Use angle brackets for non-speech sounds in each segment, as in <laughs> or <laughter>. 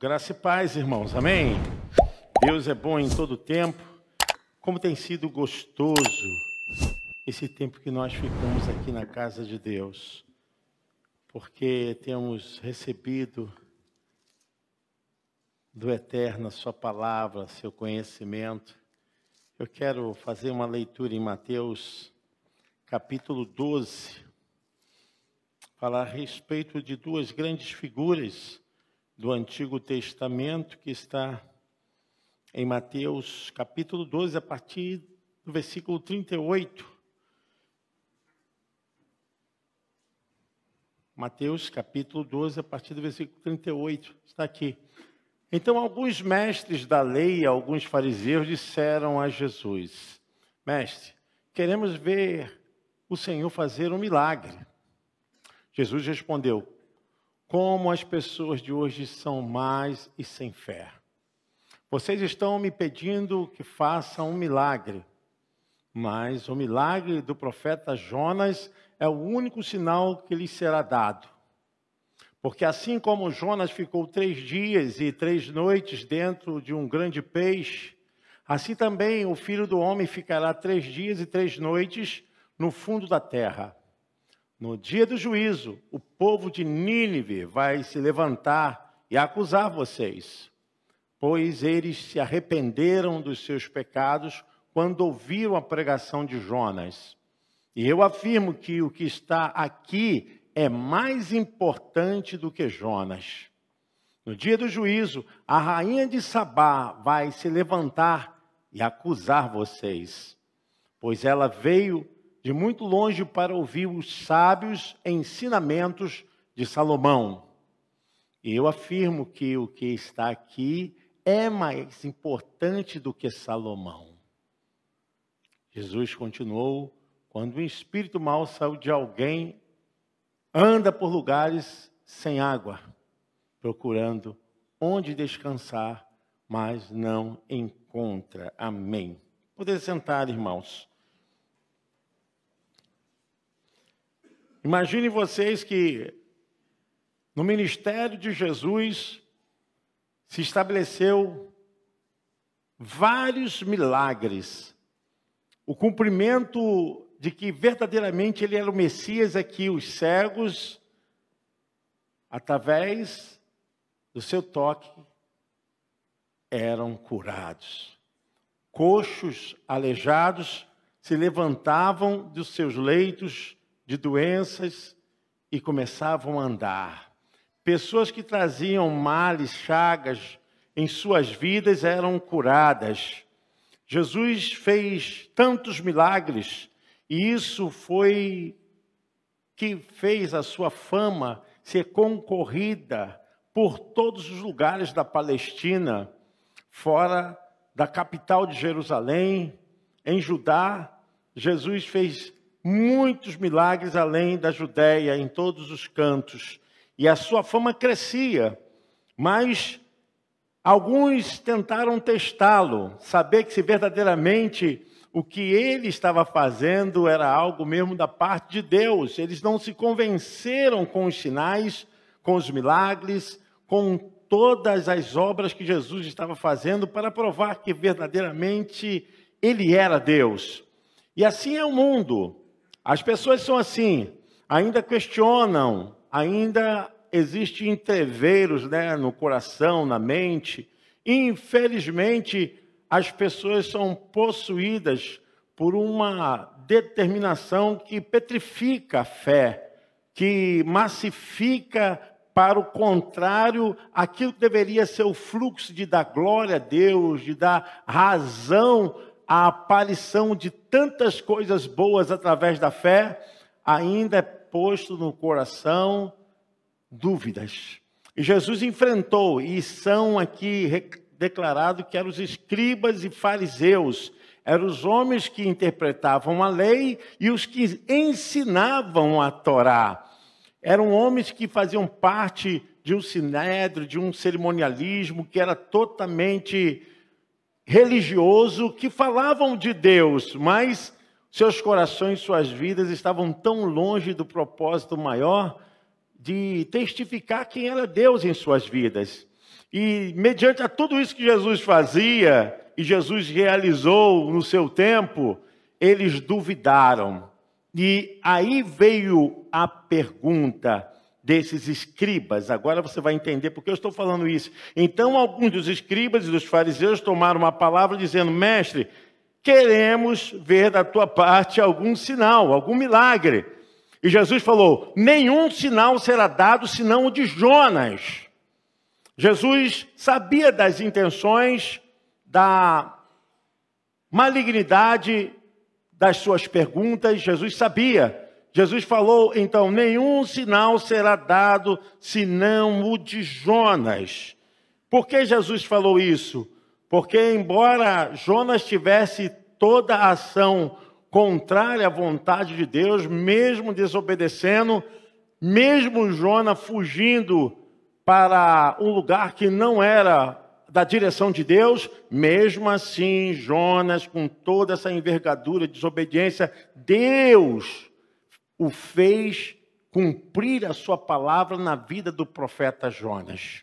Graça e paz, irmãos. Amém. Deus é bom em todo tempo. Como tem sido gostoso esse tempo que nós ficamos aqui na casa de Deus, porque temos recebido do Eterno a Sua palavra, seu conhecimento. Eu quero fazer uma leitura em Mateus, capítulo 12, falar a respeito de duas grandes figuras do Antigo Testamento que está em Mateus capítulo 12, a partir do versículo 38. Mateus capítulo 12, a partir do versículo 38, está aqui. Então, alguns mestres da lei, alguns fariseus disseram a Jesus: Mestre, queremos ver o Senhor fazer um milagre. Jesus respondeu: como as pessoas de hoje são mais e sem fé. Vocês estão me pedindo que faça um milagre, mas o milagre do profeta Jonas é o único sinal que lhes será dado. Porque assim como Jonas ficou três dias e três noites dentro de um grande peixe, assim também o filho do homem ficará três dias e três noites no fundo da terra. No dia do juízo, o povo de Nínive vai se levantar e acusar vocês, pois eles se arrependeram dos seus pecados quando ouviram a pregação de Jonas. E eu afirmo que o que está aqui é mais importante do que Jonas. No dia do juízo, a rainha de Sabá vai se levantar e acusar vocês, pois ela veio de muito longe para ouvir os sábios ensinamentos de Salomão. E eu afirmo que o que está aqui é mais importante do que Salomão. Jesus continuou: quando um espírito mau saiu de alguém, anda por lugares sem água, procurando onde descansar, mas não encontra. Amém. Poder sentar, irmãos. Imagine vocês que no ministério de Jesus se estabeleceu vários milagres. O cumprimento de que verdadeiramente ele era o Messias é que os cegos, através do seu toque, eram curados. Coxos, aleijados, se levantavam dos seus leitos de doenças e começavam a andar. Pessoas que traziam males, chagas em suas vidas eram curadas. Jesus fez tantos milagres e isso foi que fez a sua fama ser concorrida por todos os lugares da Palestina, fora da capital de Jerusalém, em Judá. Jesus fez muitos milagres além da Judéia, em todos os cantos, e a sua fama crescia, mas alguns tentaram testá-lo, saber que se verdadeiramente o que ele estava fazendo era algo mesmo da parte de Deus. Eles não se convenceram com os sinais, com os milagres, com todas as obras que Jesus estava fazendo para provar que verdadeiramente ele era Deus. E assim é o mundo. As pessoas são assim, ainda questionam, ainda existem entreveiros né, no coração, na mente. Infelizmente, as pessoas são possuídas por uma determinação que petrifica a fé, que massifica para o contrário aquilo que deveria ser o fluxo de dar glória a Deus, de dar razão a aparição de tantas coisas boas através da fé, ainda é posto no coração dúvidas. E Jesus enfrentou, e são aqui declarado que eram os escribas e fariseus, eram os homens que interpretavam a lei e os que ensinavam a Torá. Eram homens que faziam parte de um sinédrio, de um cerimonialismo que era totalmente religioso que falavam de Deus, mas seus corações, suas vidas estavam tão longe do propósito maior de testificar quem era Deus em suas vidas. E mediante a tudo isso que Jesus fazia e Jesus realizou no seu tempo, eles duvidaram. E aí veio a pergunta: desses escribas. Agora você vai entender por que eu estou falando isso. Então, alguns dos escribas e dos fariseus tomaram uma palavra dizendo: Mestre, queremos ver da tua parte algum sinal, algum milagre. E Jesus falou: Nenhum sinal será dado senão o de Jonas. Jesus sabia das intenções, da malignidade das suas perguntas, Jesus sabia. Jesus falou, então, nenhum sinal será dado senão o de Jonas. Por que Jesus falou isso? Porque, embora Jonas tivesse toda a ação contrária à vontade de Deus, mesmo desobedecendo, mesmo Jonas fugindo para um lugar que não era da direção de Deus, mesmo assim, Jonas, com toda essa envergadura de desobediência, Deus o fez cumprir a sua palavra na vida do profeta Jonas.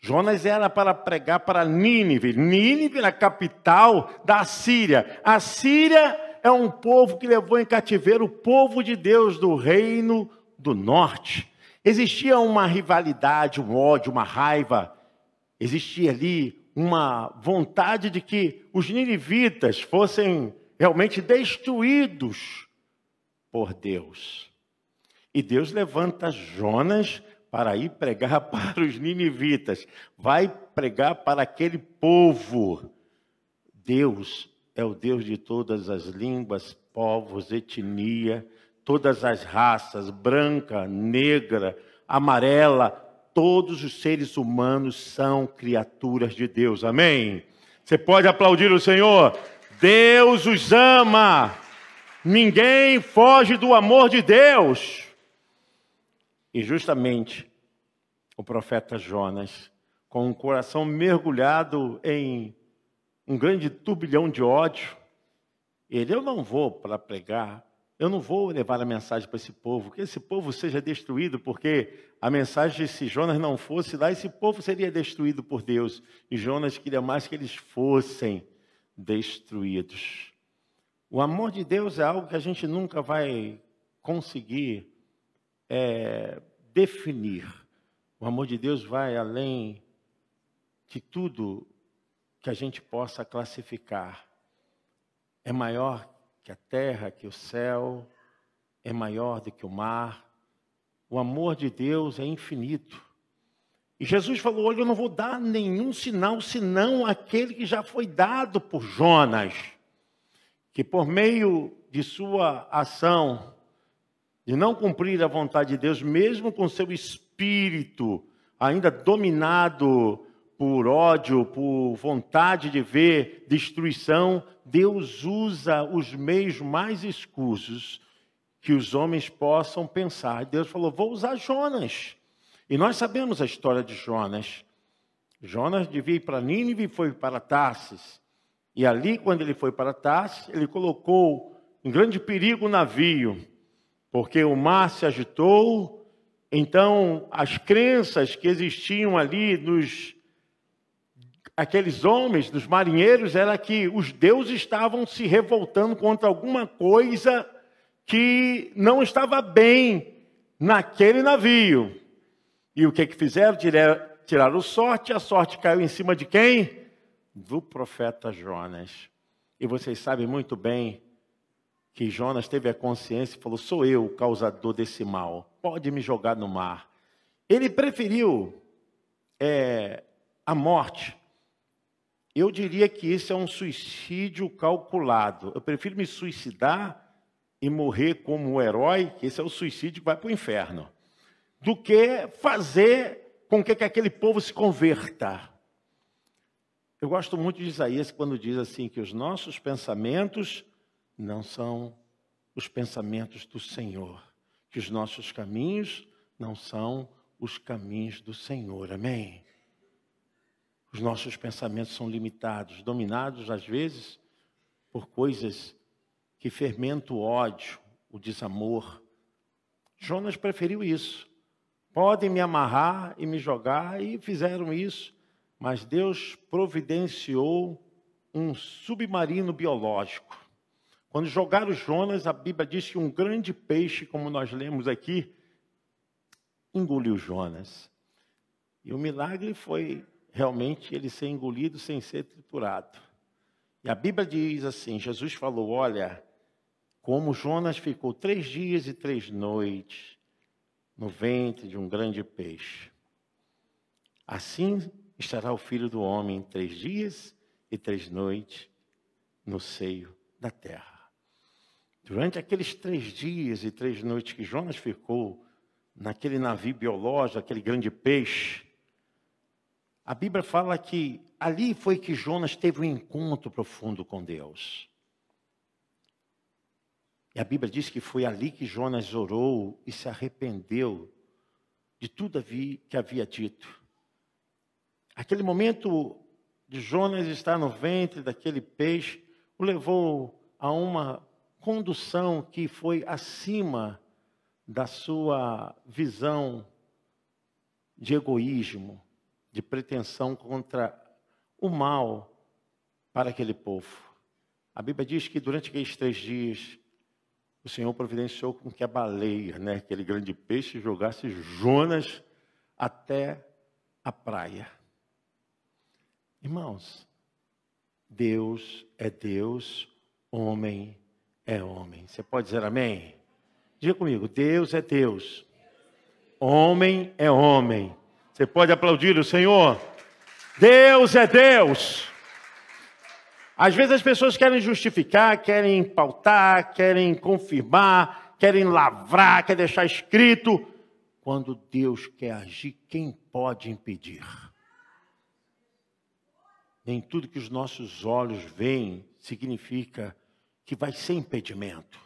Jonas era para pregar para Nínive. Nínive era a capital da Síria. A Síria é um povo que levou em cativeiro o povo de Deus do reino do norte. Existia uma rivalidade, um ódio, uma raiva. Existia ali uma vontade de que os ninivitas fossem realmente destruídos por Deus. E Deus levanta Jonas para ir pregar <laughs> para os ninivitas, vai pregar para aquele povo. Deus é o Deus de todas as línguas, povos, etnia, todas as raças, branca, negra, amarela, todos os seres humanos são criaturas de Deus. Amém? Você pode aplaudir o Senhor? Deus os ama. Ninguém foge do amor de Deus. E justamente o profeta Jonas, com um coração mergulhado em um grande turbilhão de ódio, ele, eu não vou para pregar, eu não vou levar a mensagem para esse povo, que esse povo seja destruído, porque a mensagem, se Jonas não fosse lá, esse povo seria destruído por Deus. E Jonas queria mais que eles fossem destruídos. O amor de Deus é algo que a gente nunca vai conseguir é, definir. O amor de Deus vai além de tudo que a gente possa classificar. É maior que a terra, que o céu, é maior do que o mar. O amor de Deus é infinito. E Jesus falou: Olha, eu não vou dar nenhum sinal senão aquele que já foi dado por Jonas que por meio de sua ação, de não cumprir a vontade de Deus, mesmo com seu espírito ainda dominado por ódio, por vontade de ver destruição, Deus usa os meios mais escusos que os homens possam pensar. Deus falou: vou usar Jonas. E nós sabemos a história de Jonas. Jonas devia ir para Nínive e foi para Tarsis. E ali, quando ele foi para Tarsis, ele colocou em grande perigo o navio, porque o mar se agitou. Então, as crenças que existiam ali nos aqueles homens, dos marinheiros, era que os deuses estavam se revoltando contra alguma coisa que não estava bem naquele navio. E o que que fizeram? Tiraram sorte, a sorte caiu em cima de quem? Do profeta Jonas. E vocês sabem muito bem que Jonas teve a consciência e falou: sou eu o causador desse mal, pode me jogar no mar. Ele preferiu é, a morte. Eu diria que isso é um suicídio calculado. Eu prefiro me suicidar e morrer como um herói, que esse é o suicídio que vai para o inferno, do que fazer com que aquele povo se converta. Eu gosto muito de Isaías quando diz assim que os nossos pensamentos não são os pensamentos do Senhor, que os nossos caminhos não são os caminhos do Senhor. Amém. Os nossos pensamentos são limitados, dominados às vezes por coisas que fermentam o ódio, o desamor. Jonas preferiu isso. Podem me amarrar e me jogar, e fizeram isso. Mas Deus providenciou um submarino biológico. Quando jogaram Jonas, a Bíblia diz que um grande peixe, como nós lemos aqui, engoliu Jonas. E o milagre foi realmente ele ser engolido sem ser triturado. E a Bíblia diz assim: Jesus falou: Olha, como Jonas ficou três dias e três noites no ventre de um grande peixe, assim estará o filho do homem três dias e três noites no seio da terra. Durante aqueles três dias e três noites que Jonas ficou naquele navio biológico, aquele grande peixe, a Bíblia fala que ali foi que Jonas teve um encontro profundo com Deus. E a Bíblia diz que foi ali que Jonas orou e se arrependeu de tudo que havia dito. Aquele momento de Jonas estar no ventre daquele peixe o levou a uma condução que foi acima da sua visão de egoísmo, de pretensão contra o mal para aquele povo. A Bíblia diz que durante aqueles três dias, o Senhor providenciou com que a baleia, né, aquele grande peixe, jogasse Jonas até a praia. Irmãos, Deus é Deus, homem é homem. Você pode dizer amém? Diga comigo: Deus é Deus, homem é homem. Você pode aplaudir o Senhor? Deus é Deus. Às vezes as pessoas querem justificar, querem pautar, querem confirmar, querem lavrar, querem deixar escrito. Quando Deus quer agir, quem pode impedir? Nem tudo que os nossos olhos veem significa que vai ser impedimento.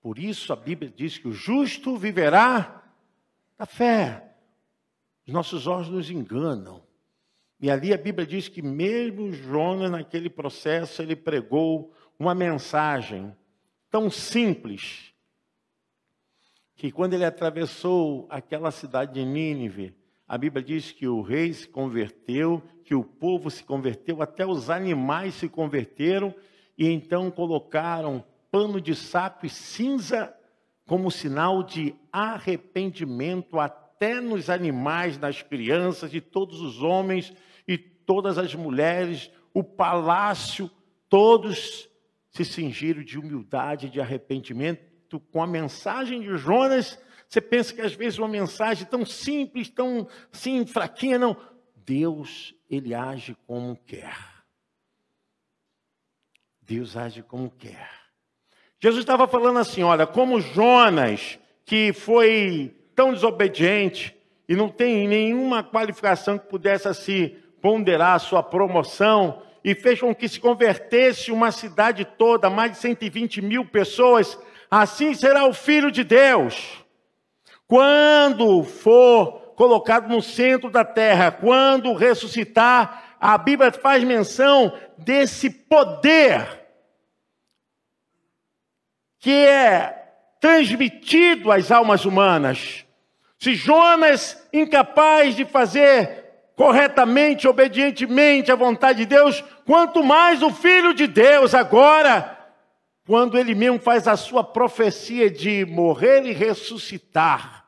Por isso a Bíblia diz que o justo viverá da fé. Os nossos olhos nos enganam. E ali a Bíblia diz que mesmo Jonas, naquele processo, ele pregou uma mensagem tão simples, que quando ele atravessou aquela cidade de Nínive, a Bíblia diz que o rei se converteu, que o povo se converteu, até os animais se converteram, e então colocaram pano de saco e cinza como sinal de arrependimento até nos animais, nas crianças, de todos os homens e todas as mulheres, o palácio, todos se cingiram de humildade, de arrependimento com a mensagem de Jonas. Você pensa que às vezes uma mensagem tão simples, tão sim fraquinha, não. Deus, ele age como quer. Deus age como quer. Jesus estava falando assim: olha, como Jonas, que foi tão desobediente e não tem nenhuma qualificação que pudesse assim ponderar a sua promoção, e fez com que se convertesse uma cidade toda, mais de 120 mil pessoas, assim será o Filho de Deus. Quando for colocado no centro da terra, quando ressuscitar, a Bíblia faz menção desse poder que é transmitido às almas humanas. Se Jonas, incapaz de fazer corretamente, obedientemente a vontade de Deus, quanto mais o Filho de Deus agora, quando ele mesmo faz a sua profecia de morrer e ressuscitar,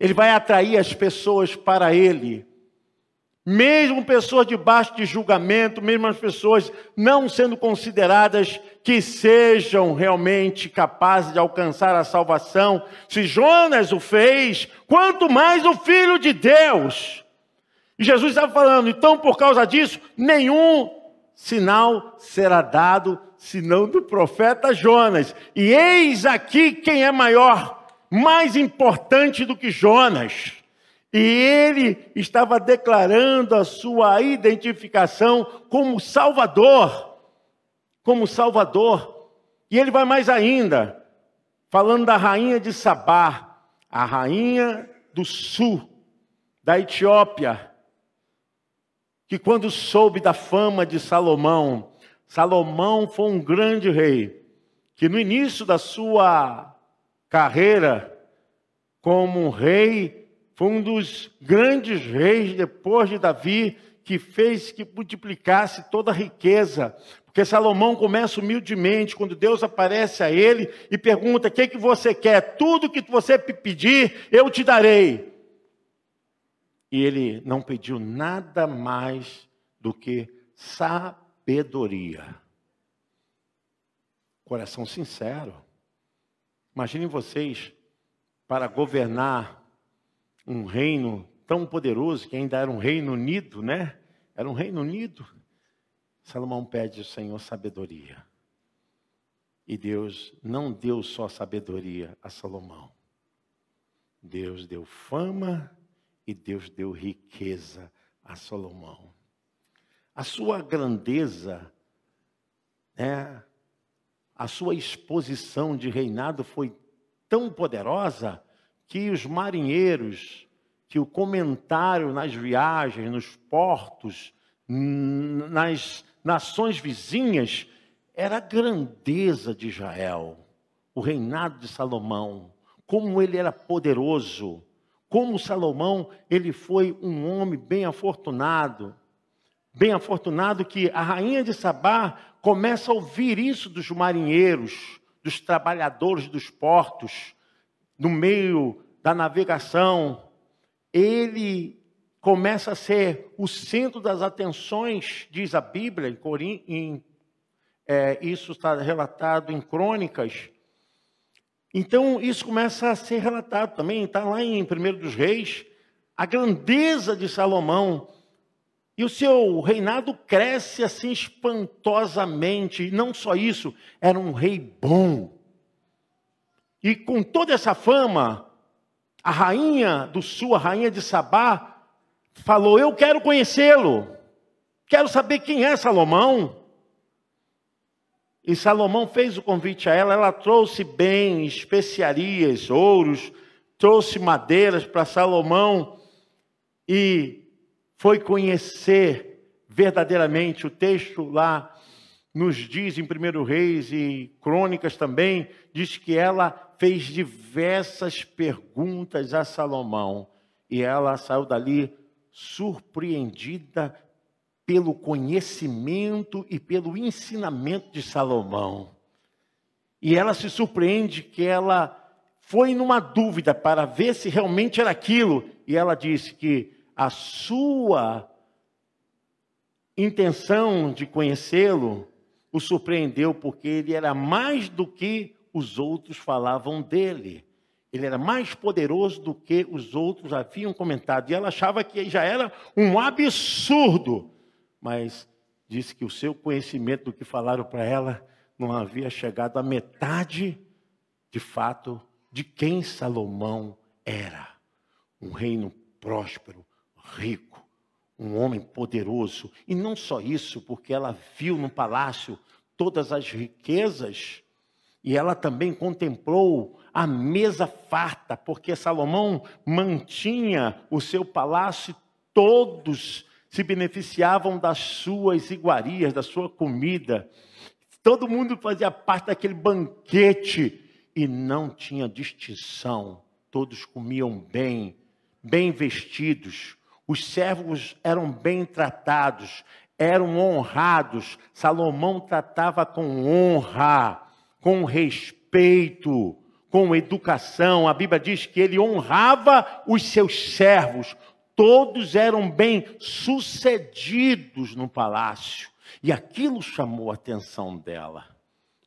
ele vai atrair as pessoas para ele mesmo pessoas debaixo de julgamento, mesmo as pessoas não sendo consideradas que sejam realmente capazes de alcançar a salvação, se Jonas o fez, quanto mais o Filho de Deus. E Jesus estava falando, então por causa disso, nenhum sinal será dado senão do profeta Jonas. E eis aqui quem é maior, mais importante do que Jonas. E ele estava declarando a sua identificação como Salvador. Como Salvador. E ele vai mais ainda, falando da rainha de Sabá, a rainha do sul, da Etiópia, que quando soube da fama de Salomão, Salomão foi um grande rei, que no início da sua carreira como rei foi um dos grandes reis depois de Davi, que fez que multiplicasse toda a riqueza. Porque Salomão começa humildemente, quando Deus aparece a ele e pergunta: O que, que você quer? Tudo que você pedir, eu te darei. E ele não pediu nada mais do que sabedoria. Coração sincero. Imaginem vocês para governar um reino tão poderoso que ainda era um reino unido, né? Era um reino unido. Salomão pede ao Senhor sabedoria. E Deus não deu só sabedoria a Salomão. Deus deu fama e Deus deu riqueza a Salomão. A sua grandeza, né, a sua exposição de reinado foi tão poderosa que os marinheiros, que o comentário nas viagens, nos portos, nas nações vizinhas, era a grandeza de Israel, o reinado de Salomão, como ele era poderoso, como Salomão, ele foi um homem bem afortunado, bem afortunado que a rainha de Sabá começa a ouvir isso dos marinheiros, dos trabalhadores dos portos, no meio da navegação. Ele começa a ser o centro das atenções, diz a Bíblia, em, Corim, em é, isso está relatado em Crônicas. Então, isso começa a ser relatado também, está lá em 1 dos Reis, a grandeza de Salomão e o seu reinado cresce assim espantosamente. E não só isso, era um rei bom. E com toda essa fama, a rainha do sul, a rainha de Sabá, falou: Eu quero conhecê-lo. Quero saber quem é Salomão. E Salomão fez o convite a ela, ela trouxe bens, especiarias, ouros, trouxe madeiras para Salomão. E foi conhecer verdadeiramente. O texto lá nos diz, em 1 Reis e Crônicas também, diz que ela fez diversas perguntas a Salomão e ela saiu dali surpreendida pelo conhecimento e pelo ensinamento de Salomão. E ela se surpreende que ela foi numa dúvida para ver se realmente era aquilo, e ela disse que a sua intenção de conhecê-lo o surpreendeu, porque ele era mais do que os outros falavam dele. Ele era mais poderoso do que os outros haviam comentado. E ela achava que já era um absurdo. Mas disse que o seu conhecimento do que falaram para ela não havia chegado à metade, de fato, de quem Salomão era. Um reino próspero, rico, um homem poderoso. E não só isso, porque ela viu no palácio todas as riquezas e ela também contemplou a mesa farta, porque Salomão mantinha o seu palácio todos se beneficiavam das suas iguarias, da sua comida. Todo mundo fazia parte daquele banquete e não tinha distinção. Todos comiam bem, bem vestidos, os servos eram bem tratados, eram honrados. Salomão tratava com honra, com respeito, com educação. A Bíblia diz que ele honrava os seus servos. Todos eram bem sucedidos no palácio. E aquilo chamou a atenção dela.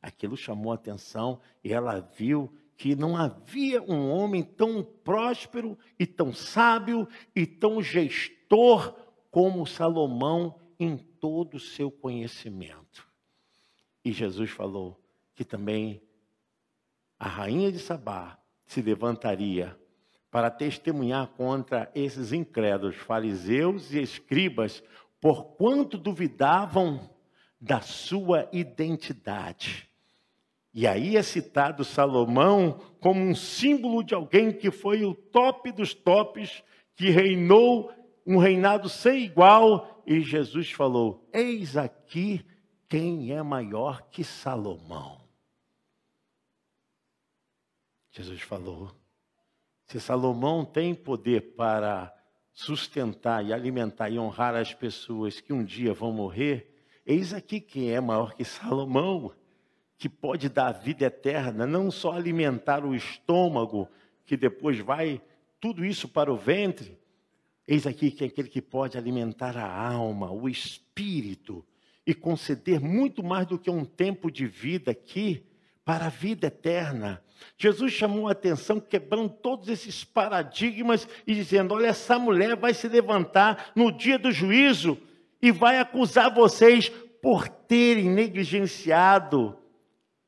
Aquilo chamou a atenção e ela viu que não havia um homem tão próspero e tão sábio e tão gestor como Salomão em todo o seu conhecimento. E Jesus falou que também a rainha de Sabá se levantaria para testemunhar contra esses incrédulos, fariseus e escribas, porquanto duvidavam da sua identidade. E aí é citado Salomão como um símbolo de alguém que foi o top dos tops, que reinou um reinado sem igual. E Jesus falou: Eis aqui quem é maior que Salomão. Jesus falou: se Salomão tem poder para sustentar e alimentar e honrar as pessoas que um dia vão morrer, eis aqui quem é maior que Salomão, que pode dar vida eterna, não só alimentar o estômago, que depois vai tudo isso para o ventre. Eis aqui que é aquele que pode alimentar a alma, o espírito e conceder muito mais do que um tempo de vida aqui para a vida eterna. Jesus chamou a atenção, quebrando todos esses paradigmas e dizendo: Olha, essa mulher vai se levantar no dia do juízo e vai acusar vocês por terem negligenciado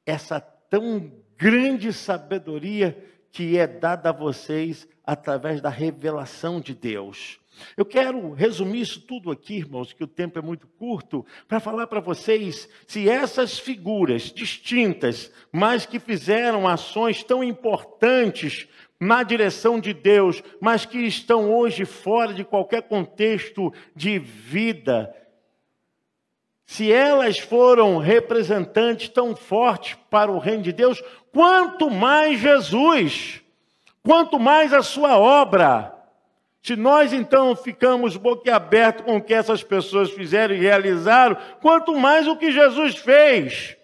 essa tão grande sabedoria que é dada a vocês através da revelação de Deus. Eu quero resumir isso tudo aqui, irmãos, que o tempo é muito curto, para falar para vocês se essas figuras distintas, mas que fizeram ações tão importantes na direção de Deus, mas que estão hoje fora de qualquer contexto de vida, se elas foram representantes tão fortes para o reino de Deus, quanto mais Jesus, quanto mais a sua obra. Se nós então ficamos boquiabertos com o que essas pessoas fizeram e realizaram, quanto mais o que Jesus fez.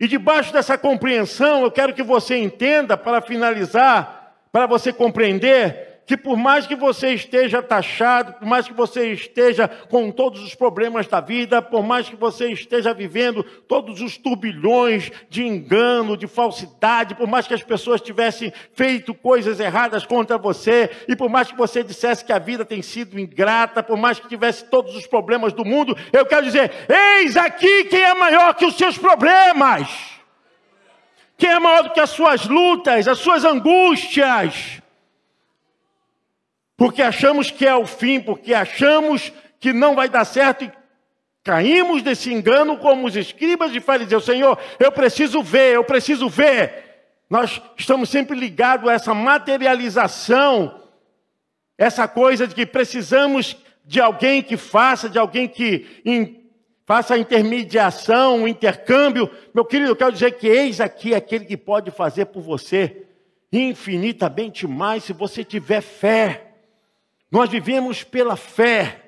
E debaixo dessa compreensão, eu quero que você entenda, para finalizar, para você compreender, que por mais que você esteja taxado, por mais que você esteja com todos os problemas da vida, por mais que você esteja vivendo todos os turbilhões de engano, de falsidade, por mais que as pessoas tivessem feito coisas erradas contra você, e por mais que você dissesse que a vida tem sido ingrata, por mais que tivesse todos os problemas do mundo, eu quero dizer: eis aqui quem é maior que os seus problemas. Quem é maior do que as suas lutas, as suas angústias porque achamos que é o fim, porque achamos que não vai dar certo e caímos desse engano como os escribas e fariseus. Senhor, eu preciso ver, eu preciso ver. Nós estamos sempre ligados a essa materialização, essa coisa de que precisamos de alguém que faça, de alguém que in, faça a intermediação, o intercâmbio. Meu querido, eu quero dizer que eis aqui aquele que pode fazer por você infinitamente mais se você tiver fé. Nós vivemos pela fé.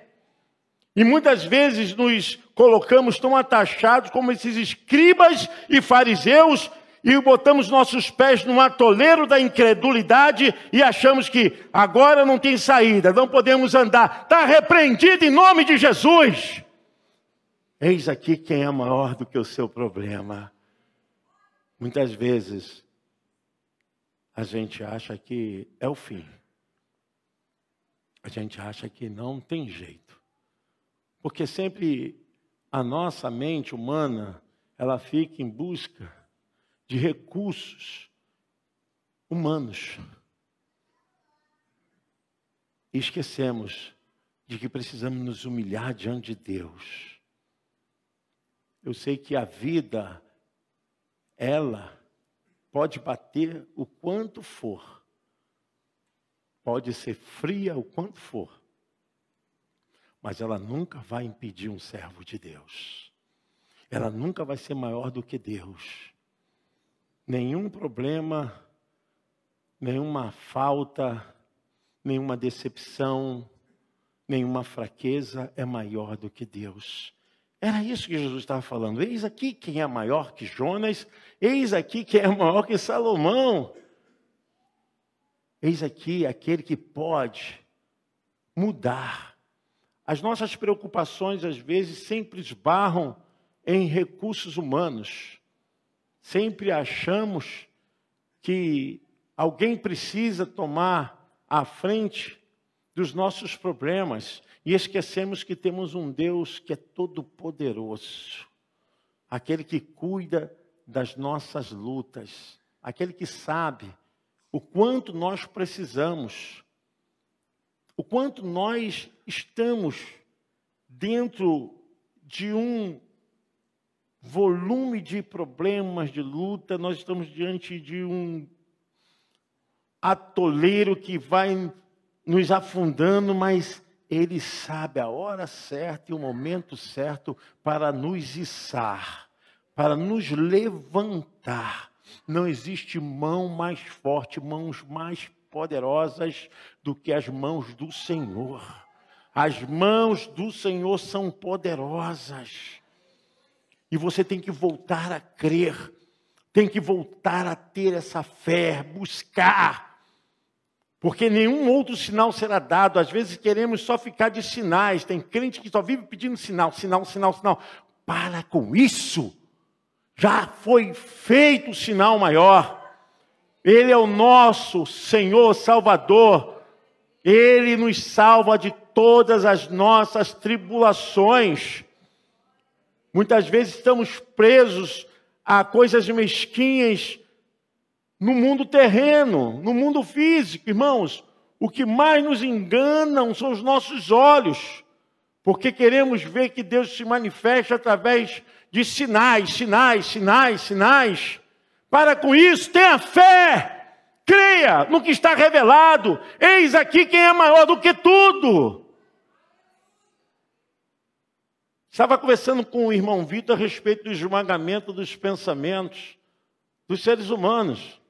E muitas vezes nos colocamos tão atachados como esses escribas e fariseus e botamos nossos pés no atoleiro da incredulidade e achamos que agora não tem saída, não podemos andar. Está repreendido em nome de Jesus. Eis aqui quem é maior do que o seu problema. Muitas vezes a gente acha que é o fim a gente acha que não tem jeito. Porque sempre a nossa mente humana, ela fica em busca de recursos humanos. E esquecemos de que precisamos nos humilhar diante de Deus. Eu sei que a vida, ela pode bater o quanto for pode ser fria o quanto for, mas ela nunca vai impedir um servo de Deus. Ela nunca vai ser maior do que Deus. Nenhum problema, nenhuma falta, nenhuma decepção, nenhuma fraqueza é maior do que Deus. Era isso que Jesus estava falando. Eis aqui quem é maior que Jonas, eis aqui quem é maior que Salomão. Eis aqui aquele que pode mudar. As nossas preocupações, às vezes, sempre esbarram em recursos humanos. Sempre achamos que alguém precisa tomar a frente dos nossos problemas e esquecemos que temos um Deus que é todo-poderoso, aquele que cuida das nossas lutas, aquele que sabe o quanto nós precisamos, o quanto nós estamos dentro de um volume de problemas, de luta, nós estamos diante de um atoleiro que vai nos afundando, mas ele sabe a hora certa e o momento certo para nos içar, para nos levantar não existe mão mais forte, mãos mais poderosas do que as mãos do Senhor. As mãos do Senhor são poderosas. E você tem que voltar a crer, tem que voltar a ter essa fé, buscar. Porque nenhum outro sinal será dado. Às vezes queremos só ficar de sinais. Tem crente que só vive pedindo sinal, sinal, sinal, sinal. Para com isso. Já foi feito o sinal maior. Ele é o nosso Senhor Salvador. Ele nos salva de todas as nossas tribulações. Muitas vezes estamos presos a coisas mesquinhas no mundo terreno, no mundo físico, irmãos. O que mais nos enganam são os nossos olhos, porque queremos ver que Deus se manifesta através de sinais, sinais, sinais, sinais. Para com isso, tenha fé. Creia no que está revelado. Eis aqui quem é maior do que tudo. Estava conversando com o irmão Vitor a respeito do esmagamento dos pensamentos dos seres humanos.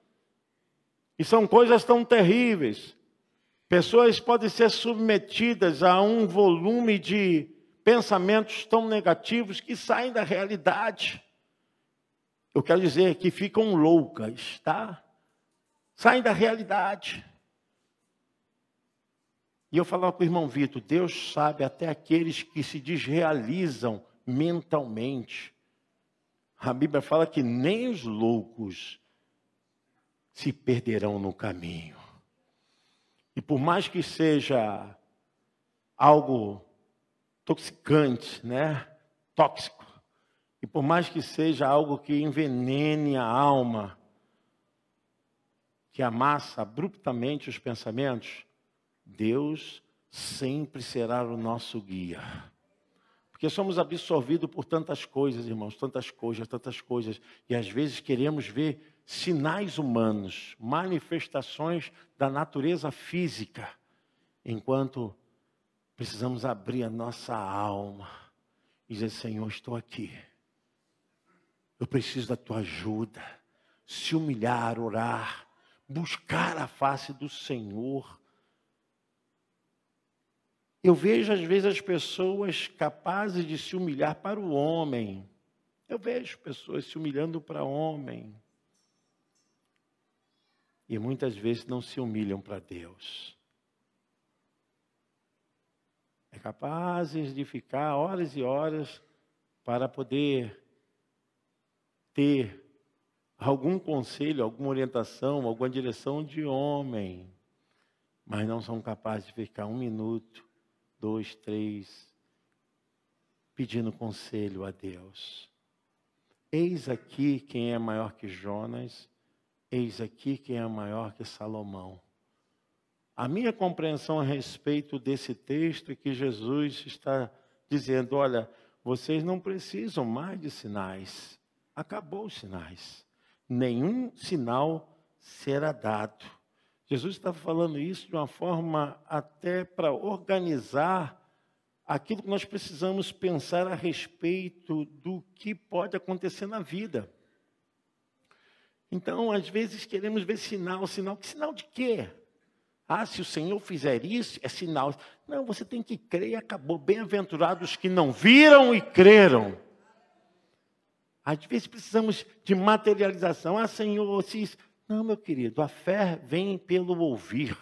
E são coisas tão terríveis. Pessoas podem ser submetidas a um volume de pensamentos tão negativos que saem da realidade. Eu quero dizer que ficam loucas, tá? Saem da realidade. E eu falava para o irmão Vitor: Deus sabe até aqueles que se desrealizam mentalmente. A Bíblia fala que nem os loucos se perderão no caminho. E por mais que seja algo toxicante, né? Tóxico. E por mais que seja algo que envenene a alma, que amassa abruptamente os pensamentos, Deus sempre será o nosso guia. Porque somos absorvidos por tantas coisas, irmãos, tantas coisas, tantas coisas, e às vezes queremos ver sinais humanos, manifestações da natureza física, enquanto precisamos abrir a nossa alma e dizer: Senhor, estou aqui, eu preciso da tua ajuda, se humilhar, orar, buscar a face do Senhor eu vejo às vezes as pessoas capazes de se humilhar para o homem. Eu vejo pessoas se humilhando para o homem. E muitas vezes não se humilham para Deus. É capazes de ficar horas e horas para poder ter algum conselho, alguma orientação, alguma direção de homem, mas não são capazes de ficar um minuto dois, três, pedindo conselho a Deus. Eis aqui quem é maior que Jonas, eis aqui quem é maior que Salomão. A minha compreensão a respeito desse texto é que Jesus está dizendo: olha, vocês não precisam mais de sinais, acabou os sinais, nenhum sinal será dado Jesus está falando isso de uma forma até para organizar aquilo que nós precisamos pensar a respeito do que pode acontecer na vida. Então, às vezes queremos ver sinal, sinal, que sinal de quê? Ah, se o Senhor fizer isso, é sinal. Não, você tem que crer e acabou. Bem-aventurados que não viram e creram. Às vezes precisamos de materialização. Ah, Senhor, se não, meu querido, a fé vem pelo ouvir,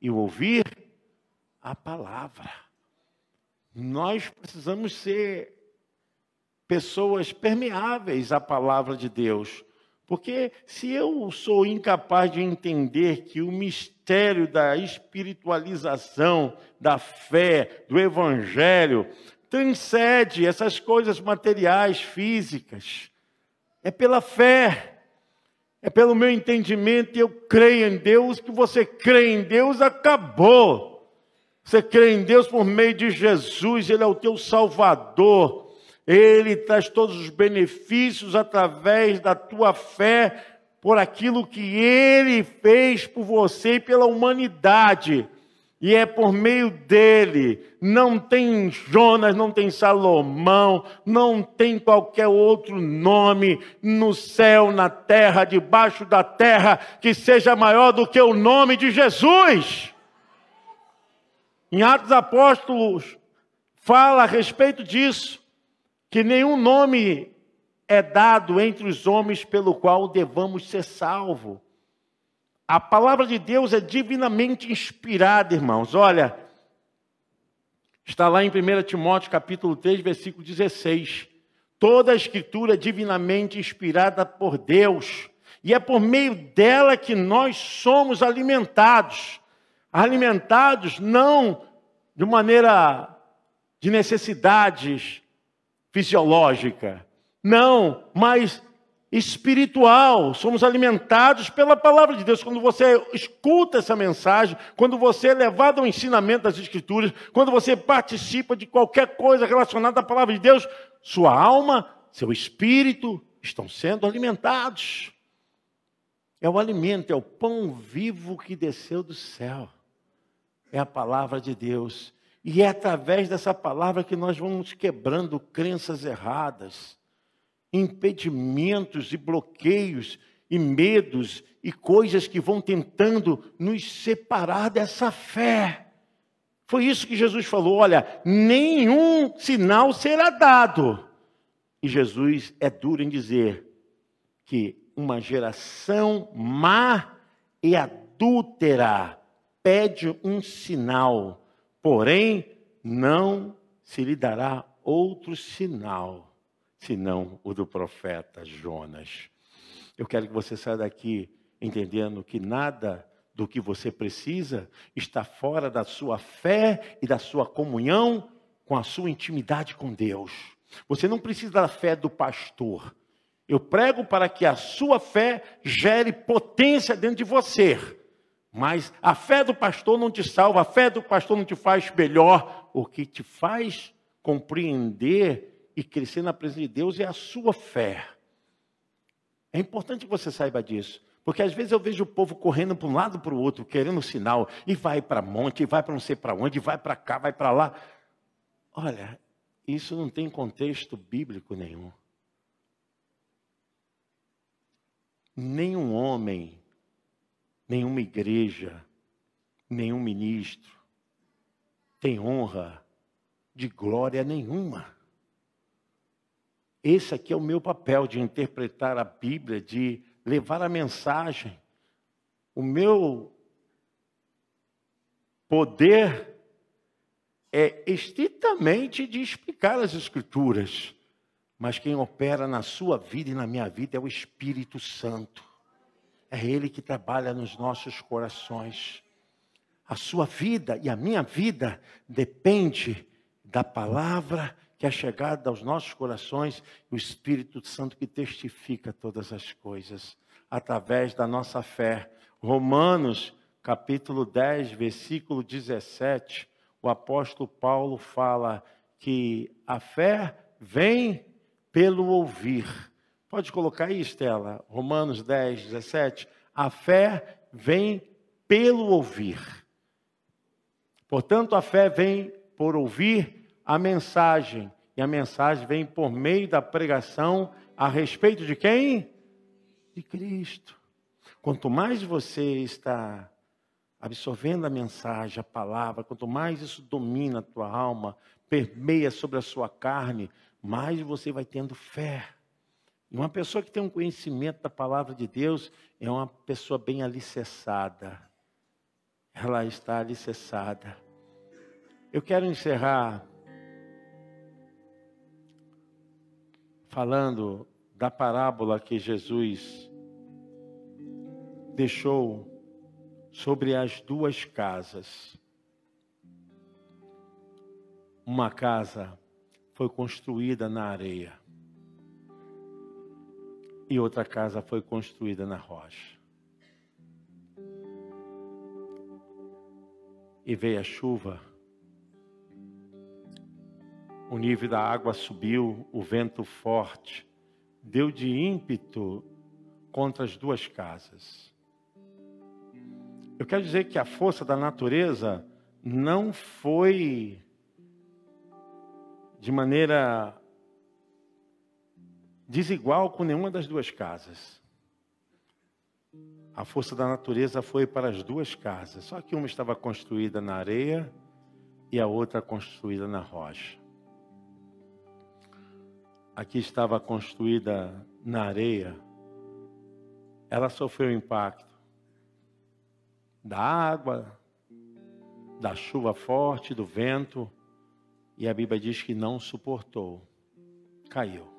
e ouvir a palavra. Nós precisamos ser pessoas permeáveis à palavra de Deus. Porque se eu sou incapaz de entender que o mistério da espiritualização, da fé, do evangelho, transcende essas coisas materiais, físicas, é pela fé. É pelo meu entendimento eu creio em Deus, que você crê em Deus, acabou. Você crê em Deus por meio de Jesus, Ele é o teu Salvador. Ele traz todos os benefícios através da tua fé, por aquilo que Ele fez por você e pela humanidade. E é por meio dele, não tem Jonas, não tem Salomão, não tem qualquer outro nome no céu, na terra, debaixo da terra, que seja maior do que o nome de Jesus. Em Atos Apóstolos, fala a respeito disso, que nenhum nome é dado entre os homens pelo qual devamos ser salvos. A palavra de Deus é divinamente inspirada, irmãos. Olha, está lá em 1 Timóteo capítulo 3, versículo 16. Toda a escritura é divinamente inspirada por Deus, e é por meio dela que nós somos alimentados. Alimentados não de maneira de necessidades fisiológica, não, mas espiritual, somos alimentados pela palavra de Deus. Quando você escuta essa mensagem, quando você é levado ao ensinamento das Escrituras, quando você participa de qualquer coisa relacionada à palavra de Deus, sua alma, seu espírito estão sendo alimentados. É o alimento, é o pão vivo que desceu do céu. É a palavra de Deus. E é através dessa palavra que nós vamos quebrando crenças erradas impedimentos e bloqueios e medos e coisas que vão tentando nos separar dessa fé. Foi isso que Jesus falou: olha, nenhum sinal será dado. E Jesus é duro em dizer que uma geração má e adúltera pede um sinal, porém não se lhe dará outro sinal senão o do profeta Jonas. Eu quero que você saia daqui entendendo que nada do que você precisa está fora da sua fé e da sua comunhão com a sua intimidade com Deus. Você não precisa da fé do pastor. Eu prego para que a sua fé gere potência dentro de você. Mas a fé do pastor não te salva, a fé do pastor não te faz melhor. O que te faz compreender e crescer na presença de Deus é a sua fé. É importante que você saiba disso. Porque às vezes eu vejo o povo correndo para um lado para o outro, querendo sinal, e vai para monte, e vai para não sei para onde, e vai para cá, vai para lá. Olha, isso não tem contexto bíblico nenhum. Nenhum homem, nenhuma igreja, nenhum ministro tem honra de glória nenhuma. Esse aqui é o meu papel de interpretar a Bíblia, de levar a mensagem. O meu poder é estritamente de explicar as Escrituras, mas quem opera na sua vida e na minha vida é o Espírito Santo. É Ele que trabalha nos nossos corações. A sua vida e a minha vida depende da palavra que é chegada aos nossos corações, o Espírito Santo que testifica todas as coisas, através da nossa fé. Romanos, capítulo 10, versículo 17, o apóstolo Paulo fala que a fé vem pelo ouvir. Pode colocar aí, Estela, Romanos 10, 17. A fé vem pelo ouvir. Portanto, a fé vem por ouvir a mensagem. E a mensagem vem por meio da pregação a respeito de quem? De Cristo. Quanto mais você está absorvendo a mensagem, a palavra, quanto mais isso domina a tua alma, permeia sobre a sua carne, mais você vai tendo fé. Uma pessoa que tem um conhecimento da palavra de Deus é uma pessoa bem alicerçada. Ela está alicerçada. Eu quero encerrar falando da parábola que Jesus deixou sobre as duas casas. Uma casa foi construída na areia e outra casa foi construída na rocha. E veio a chuva o nível da água subiu, o vento forte deu de ímpeto contra as duas casas. Eu quero dizer que a força da natureza não foi de maneira desigual com nenhuma das duas casas. A força da natureza foi para as duas casas, só que uma estava construída na areia e a outra construída na rocha. Aqui estava construída na areia, ela sofreu impacto da água, da chuva forte, do vento, e a Bíblia diz que não suportou, caiu.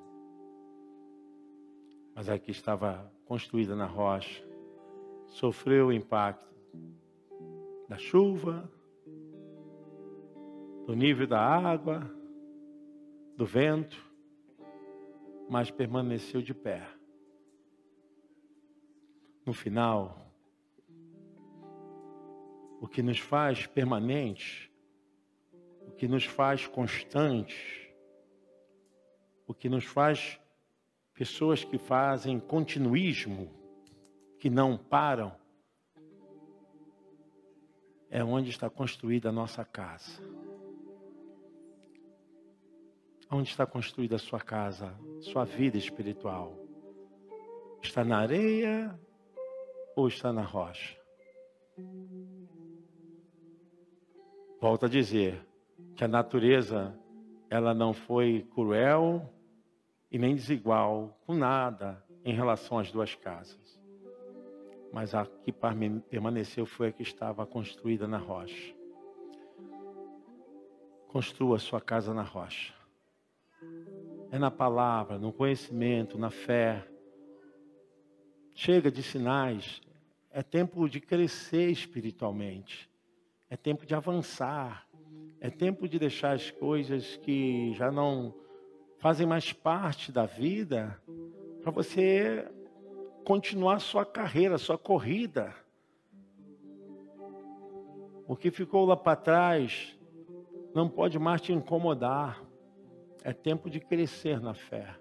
Mas aqui estava construída na rocha, sofreu o impacto da chuva, do nível da água, do vento, mas permaneceu de pé. No final, o que nos faz permanente, o que nos faz constante, o que nos faz pessoas que fazem continuismo, que não param, é onde está construída a nossa casa. Onde está construída a sua casa, sua vida espiritual? Está na areia ou está na rocha? Volto a dizer que a natureza ela não foi cruel e nem desigual com nada em relação às duas casas. Mas a que permaneceu foi a que estava construída na rocha. Construa sua casa na rocha. É na palavra, no conhecimento, na fé. Chega de sinais. É tempo de crescer espiritualmente. É tempo de avançar. É tempo de deixar as coisas que já não fazem mais parte da vida para você continuar sua carreira, sua corrida. O que ficou lá para trás não pode mais te incomodar. É tempo de crescer na fé.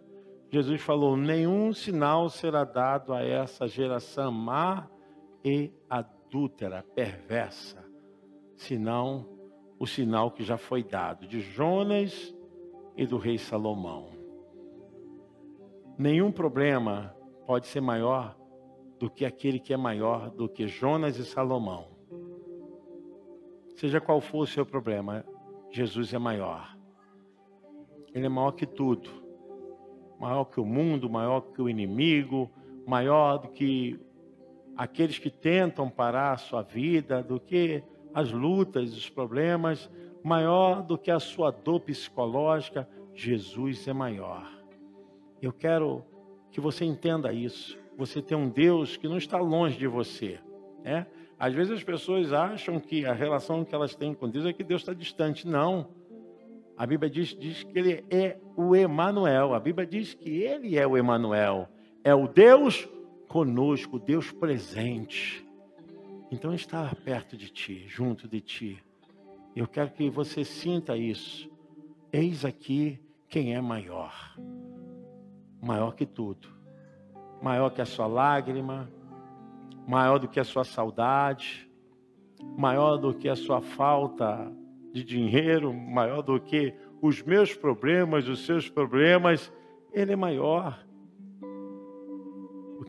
Jesus falou: nenhum sinal será dado a essa geração má e adúltera, perversa senão o sinal que já foi dado de Jonas e do rei Salomão. Nenhum problema pode ser maior do que aquele que é maior do que Jonas e Salomão. Seja qual for o seu problema, Jesus é maior. Ele é maior que tudo. Maior que o mundo, maior que o inimigo, maior do que aqueles que tentam parar a sua vida, do que as lutas, os problemas, maior do que a sua dor psicológica, Jesus é maior. Eu quero que você entenda isso. Você tem um Deus que não está longe de você, né? Às vezes as pessoas acham que a relação que elas têm com Deus é que Deus está distante. Não. A Bíblia diz, diz que ele é o Emanuel. A Bíblia diz que ele é o Emanuel. É o Deus conosco, Deus presente. Então está perto de ti, junto de ti. Eu quero que você sinta isso. Eis aqui quem é maior. Maior que tudo. Maior que a sua lágrima, maior do que a sua saudade, maior do que a sua falta de dinheiro, maior do que os meus problemas, os seus problemas, ele é maior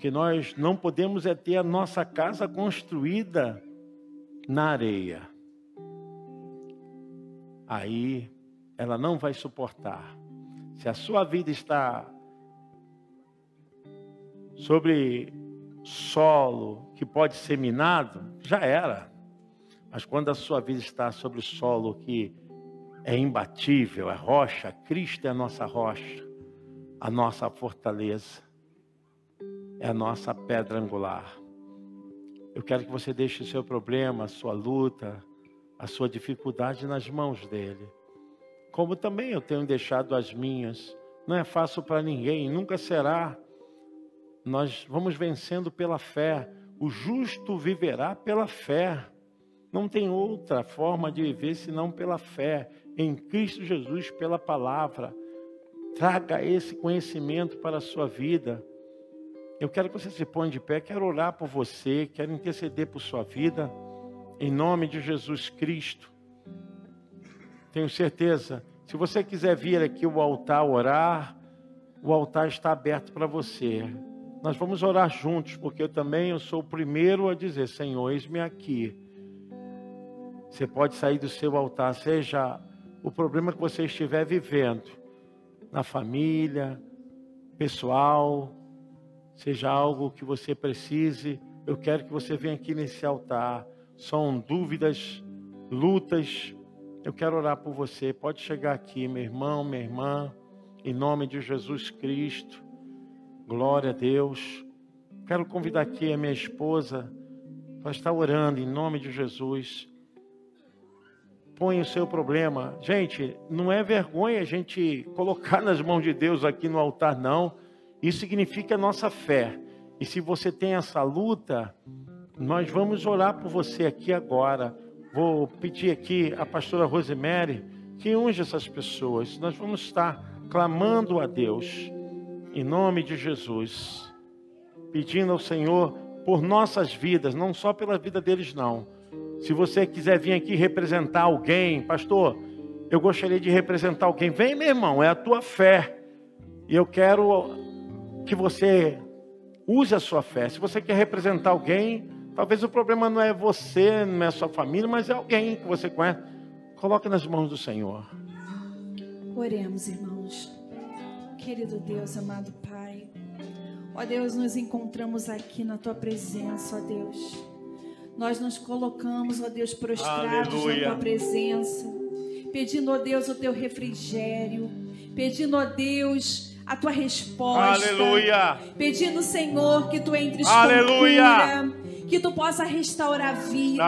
que nós não podemos é ter a nossa casa construída na areia. Aí ela não vai suportar. Se a sua vida está sobre solo que pode ser minado, já era. Mas quando a sua vida está sobre solo que é imbatível, é rocha, Cristo é a nossa rocha, a nossa fortaleza é a nossa pedra angular. Eu quero que você deixe o seu problema, a sua luta, a sua dificuldade nas mãos dele. Como também eu tenho deixado as minhas. Não é fácil para ninguém, nunca será. Nós vamos vencendo pela fé. O justo viverá pela fé. Não tem outra forma de viver senão pela fé em Cristo Jesus, pela palavra. Traga esse conhecimento para a sua vida. Eu quero que você se ponha de pé, quero orar por você, quero interceder por sua vida, em nome de Jesus Cristo. tenho certeza. Se você quiser vir aqui o altar orar, o altar está aberto para você. Nós vamos orar juntos, porque eu também eu sou o primeiro a dizer, Senhor, eis-me aqui. Você pode sair do seu altar, seja o problema que você estiver vivendo, na família, pessoal, seja algo que você precise, eu quero que você venha aqui nesse altar. São dúvidas, lutas. Eu quero orar por você. Pode chegar aqui, meu irmão, minha irmã, em nome de Jesus Cristo. Glória a Deus. Quero convidar aqui a minha esposa para estar orando em nome de Jesus. Põe o seu problema. Gente, não é vergonha a gente colocar nas mãos de Deus aqui no altar, não. Isso significa nossa fé. E se você tem essa luta, nós vamos orar por você aqui agora. Vou pedir aqui a pastora Rosemary que unja essas pessoas. Nós vamos estar clamando a Deus em nome de Jesus, pedindo ao Senhor por nossas vidas, não só pela vida deles, não. Se você quiser vir aqui representar alguém, pastor, eu gostaria de representar alguém. Vem, meu irmão, é a tua fé. E eu quero que você use a sua fé. Se você quer representar alguém, talvez o problema não é você, não é a sua família, mas é alguém que você conhece. Coloque nas mãos do Senhor. Oremos, irmãos. Querido Deus, amado Pai, ó Deus, nos encontramos aqui na tua presença, ó Deus. Nós nos colocamos, ó Deus, prostrados Aleluia. na tua presença, pedindo, ó Deus, o teu refrigério, pedindo, ó Deus, a tua resposta. Aleluia. Pedindo, Senhor, que tu entres Aleluia. com cura, que tu possa restaurar vidas,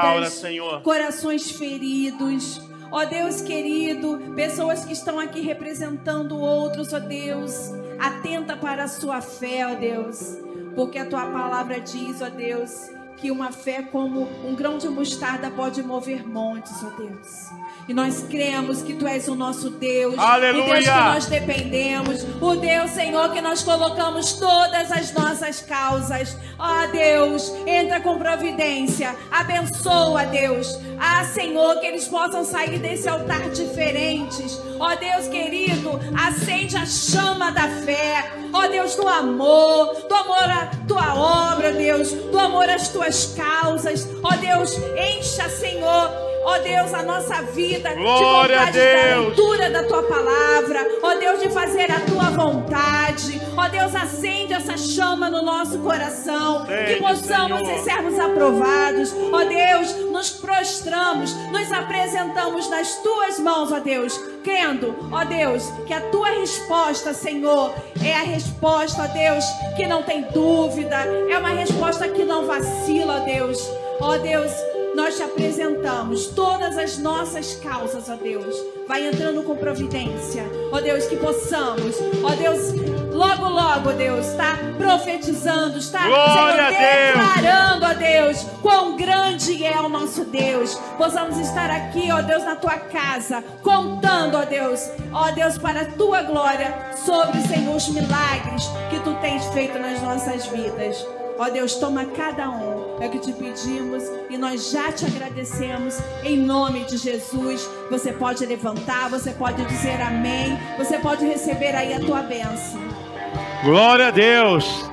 corações feridos. Ó Deus querido, pessoas que estão aqui representando outros, ó Deus, atenta para a sua fé, ó Deus, porque a tua palavra diz, ó Deus, que uma fé como um grão de mostarda pode mover montes, ó Deus. E nós cremos que Tu és o nosso Deus, Aleluia. o Deus que nós dependemos, o Deus, Senhor, que nós colocamos todas as nossas causas. Ó Deus, entra com providência, abençoa, Deus. Ah, Senhor, que eles possam sair desse altar diferentes. Ó Deus querido, acende a chama da fé. Ó Deus do amor, do amor à tua obra, Deus, do amor às tuas causas. Ó Deus, encha, Senhor ó Deus, a nossa vida Glória de vontade da leitura da tua palavra, ó Deus, de fazer a tua vontade, ó Deus, acende essa chama no nosso coração, que possamos Senhor. ser servos aprovados, ó Deus, nos prostramos, nos apresentamos nas tuas mãos, ó Deus, crendo, ó Deus, que a tua resposta, Senhor, é a resposta, ó Deus, que não tem dúvida, é uma resposta que não vacila, ó Deus, ó Deus nós te apresentamos todas as nossas causas, ó Deus. Vai entrando com providência, ó Deus, que possamos, ó Deus, logo, logo, ó Deus, está profetizando, está Senhor, declarando, ó Deus, quão grande é o nosso Deus. Possamos estar aqui, ó Deus, na tua casa, contando, ó Deus, ó Deus, para a tua glória, sobre, Senhor, os milagres que tu tens feito nas nossas vidas. Ó Deus, toma cada um. É o que te pedimos e nós já te agradecemos em nome de Jesus. Você pode levantar, você pode dizer amém, você pode receber aí a tua bênção. Glória a Deus.